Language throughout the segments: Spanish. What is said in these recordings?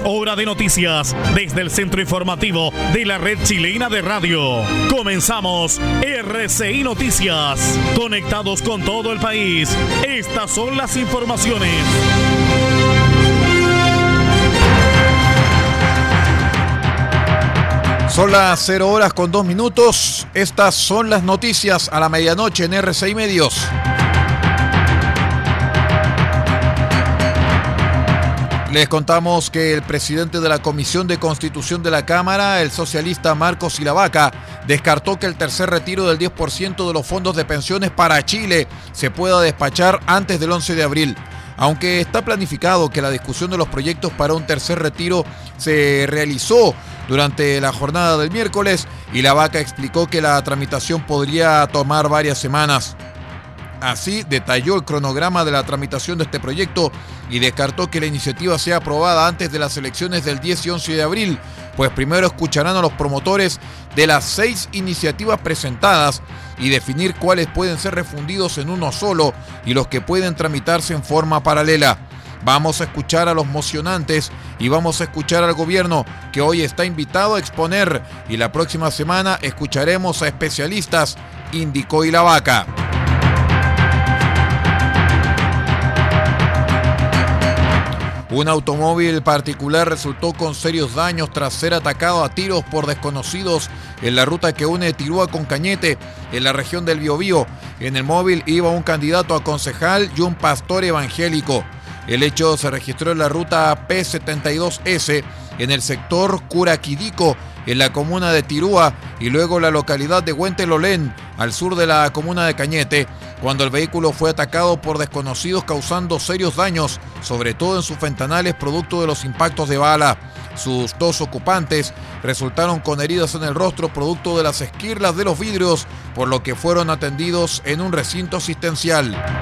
Hora de noticias desde el centro informativo de la red chilena de radio. Comenzamos RCI Noticias. Conectados con todo el país. Estas son las informaciones. Son las 0 horas con 2 minutos. Estas son las noticias a la medianoche en RCI Medios. Les contamos que el presidente de la Comisión de Constitución de la Cámara, el socialista Marcos Silavaca, descartó que el tercer retiro del 10% de los fondos de pensiones para Chile se pueda despachar antes del 11 de abril. Aunque está planificado que la discusión de los proyectos para un tercer retiro se realizó durante la jornada del miércoles y la vaca explicó que la tramitación podría tomar varias semanas. Así detalló el cronograma de la tramitación de este proyecto y descartó que la iniciativa sea aprobada antes de las elecciones del 10 y 11 de abril, pues primero escucharán a los promotores de las seis iniciativas presentadas y definir cuáles pueden ser refundidos en uno solo y los que pueden tramitarse en forma paralela. Vamos a escuchar a los mocionantes y vamos a escuchar al gobierno que hoy está invitado a exponer y la próxima semana escucharemos a especialistas, indicó y Un automóvil particular resultó con serios daños tras ser atacado a tiros por desconocidos en la ruta que une Tirúa con Cañete, en la región del Biobío. En el móvil iba un candidato a concejal y un pastor evangélico. El hecho se registró en la ruta P72S en el sector Curaquidico, en la comuna de Tirúa y luego la localidad de Huentelolén, al sur de la comuna de Cañete, cuando el vehículo fue atacado por desconocidos causando serios daños, sobre todo en sus ventanales producto de los impactos de bala. Sus dos ocupantes resultaron con heridas en el rostro producto de las esquirlas de los vidrios, por lo que fueron atendidos en un recinto asistencial.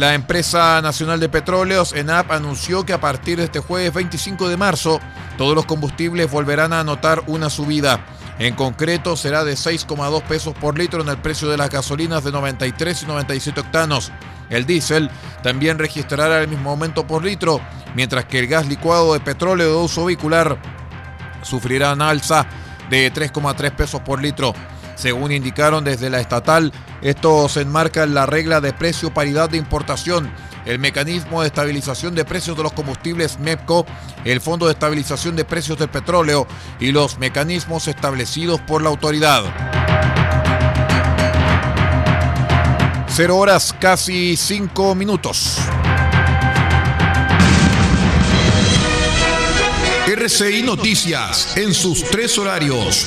La empresa nacional de petróleos, ENAP, anunció que a partir de este jueves 25 de marzo, todos los combustibles volverán a anotar una subida. En concreto, será de 6,2 pesos por litro en el precio de las gasolinas de 93 y 97 octanos. El diésel también registrará el mismo aumento por litro, mientras que el gas licuado de petróleo de uso vehicular sufrirá una alza de 3,3 pesos por litro. Según indicaron desde la estatal, esto se enmarca en la regla de precio paridad de importación, el mecanismo de estabilización de precios de los combustibles MEPCO, el Fondo de Estabilización de Precios del Petróleo y los mecanismos establecidos por la autoridad. Cero horas, casi cinco minutos. RCI Noticias, en sus tres horarios,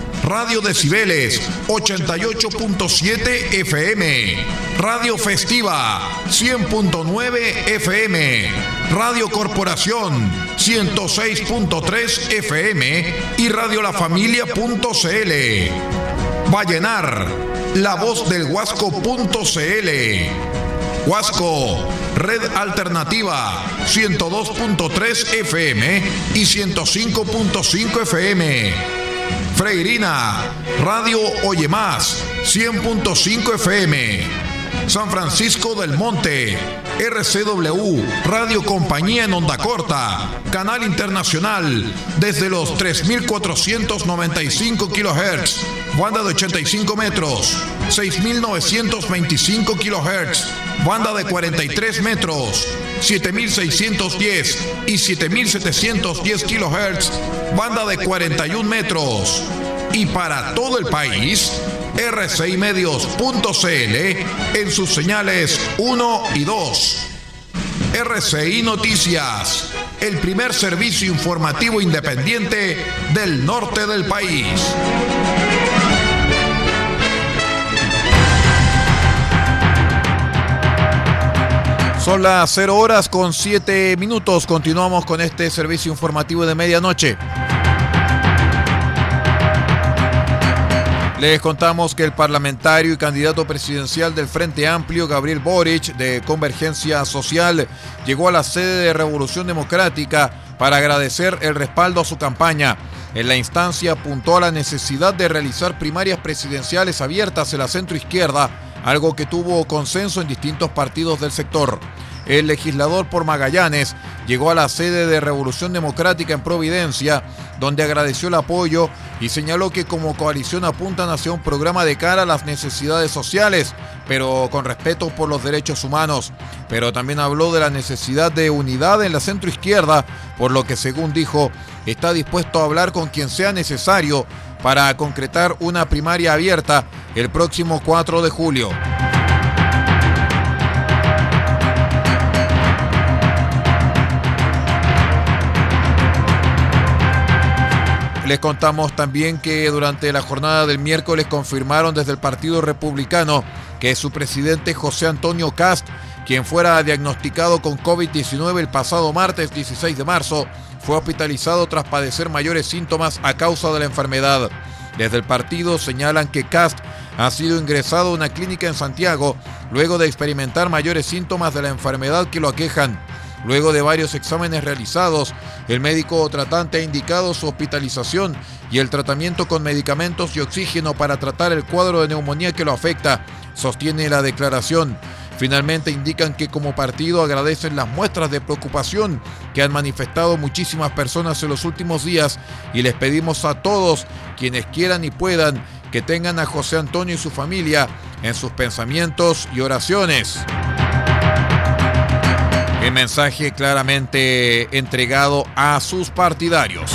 Radio Decibeles 88.7 FM, Radio Festiva 100.9 FM, Radio Corporación 106.3 FM y Radio La Familia.cl. Vallenar, la voz del Huasco.cl. Huasco, Red Alternativa, 102.3 FM y 105.5 FM. Freirina, Radio Oye Más, 100.5 FM. San Francisco del Monte, RCW, Radio Compañía en Onda Corta, Canal Internacional, desde los 3.495 kHz, banda de 85 metros, 6.925 kHz, banda de 43 metros, 7.610 y 7.710 kHz, banda de 41 metros. Y para todo el país, rcimedios.cl en sus señales 1 y 2. RCI Noticias, el primer servicio informativo independiente del norte del país. Son las 0 horas con 7 minutos. Continuamos con este servicio informativo de medianoche. Les contamos que el parlamentario y candidato presidencial del Frente Amplio, Gabriel Boric, de Convergencia Social, llegó a la sede de Revolución Democrática para agradecer el respaldo a su campaña. En la instancia apuntó a la necesidad de realizar primarias presidenciales abiertas en la centroizquierda, algo que tuvo consenso en distintos partidos del sector. El legislador por Magallanes llegó a la sede de Revolución Democrática en Providencia, donde agradeció el apoyo y señaló que como coalición apuntan hacia un programa de cara a las necesidades sociales, pero con respeto por los derechos humanos. Pero también habló de la necesidad de unidad en la centroizquierda, por lo que según dijo, está dispuesto a hablar con quien sea necesario para concretar una primaria abierta el próximo 4 de julio. Les contamos también que durante la jornada del miércoles confirmaron desde el Partido Republicano que su presidente José Antonio Cast, quien fuera diagnosticado con COVID-19 el pasado martes 16 de marzo, fue hospitalizado tras padecer mayores síntomas a causa de la enfermedad. Desde el partido señalan que Cast ha sido ingresado a una clínica en Santiago luego de experimentar mayores síntomas de la enfermedad que lo aquejan. Luego de varios exámenes realizados, el médico tratante ha indicado su hospitalización y el tratamiento con medicamentos y oxígeno para tratar el cuadro de neumonía que lo afecta, sostiene la declaración. Finalmente indican que como partido agradecen las muestras de preocupación que han manifestado muchísimas personas en los últimos días y les pedimos a todos quienes quieran y puedan que tengan a José Antonio y su familia en sus pensamientos y oraciones. El mensaje claramente entregado a sus partidarios.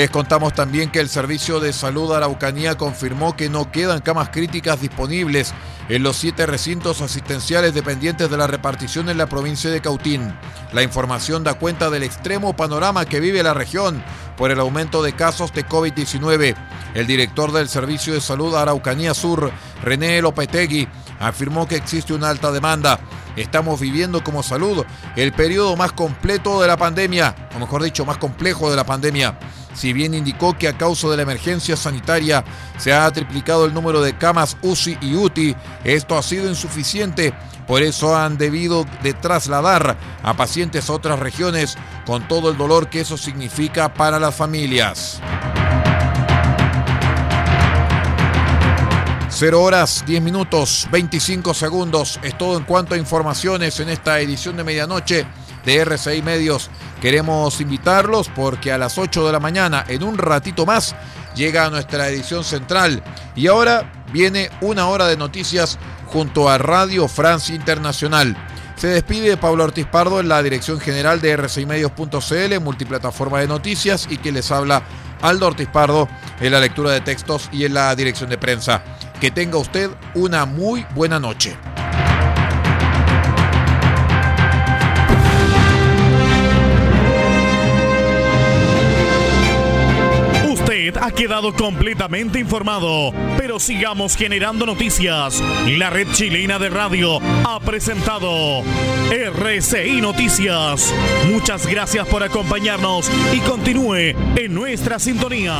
Les contamos también que el Servicio de Salud Araucanía confirmó que no quedan camas críticas disponibles en los siete recintos asistenciales dependientes de la repartición en la provincia de Cautín. La información da cuenta del extremo panorama que vive la región por el aumento de casos de COVID-19. El director del Servicio de Salud Araucanía Sur, René Lopetegui, afirmó que existe una alta demanda. Estamos viviendo como salud el periodo más completo de la pandemia, o mejor dicho, más complejo de la pandemia si bien indicó que a causa de la emergencia sanitaria se ha triplicado el número de camas UCI y UTI, esto ha sido insuficiente, por eso han debido de trasladar a pacientes a otras regiones con todo el dolor que eso significa para las familias. 0 horas 10 minutos 25 segundos. Es todo en cuanto a informaciones en esta edición de medianoche de RCI Medios. Queremos invitarlos porque a las 8 de la mañana, en un ratito más, llega nuestra edición central. Y ahora viene una hora de noticias junto a Radio France Internacional. Se despide Pablo Ortiz Pardo en la dirección general de rcimedios.cl, multiplataforma de noticias, y que les habla Aldo Ortiz Pardo en la lectura de textos y en la dirección de prensa. Que tenga usted una muy buena noche. ha quedado completamente informado, pero sigamos generando noticias. La red chilena de radio ha presentado RCI Noticias. Muchas gracias por acompañarnos y continúe en nuestra sintonía.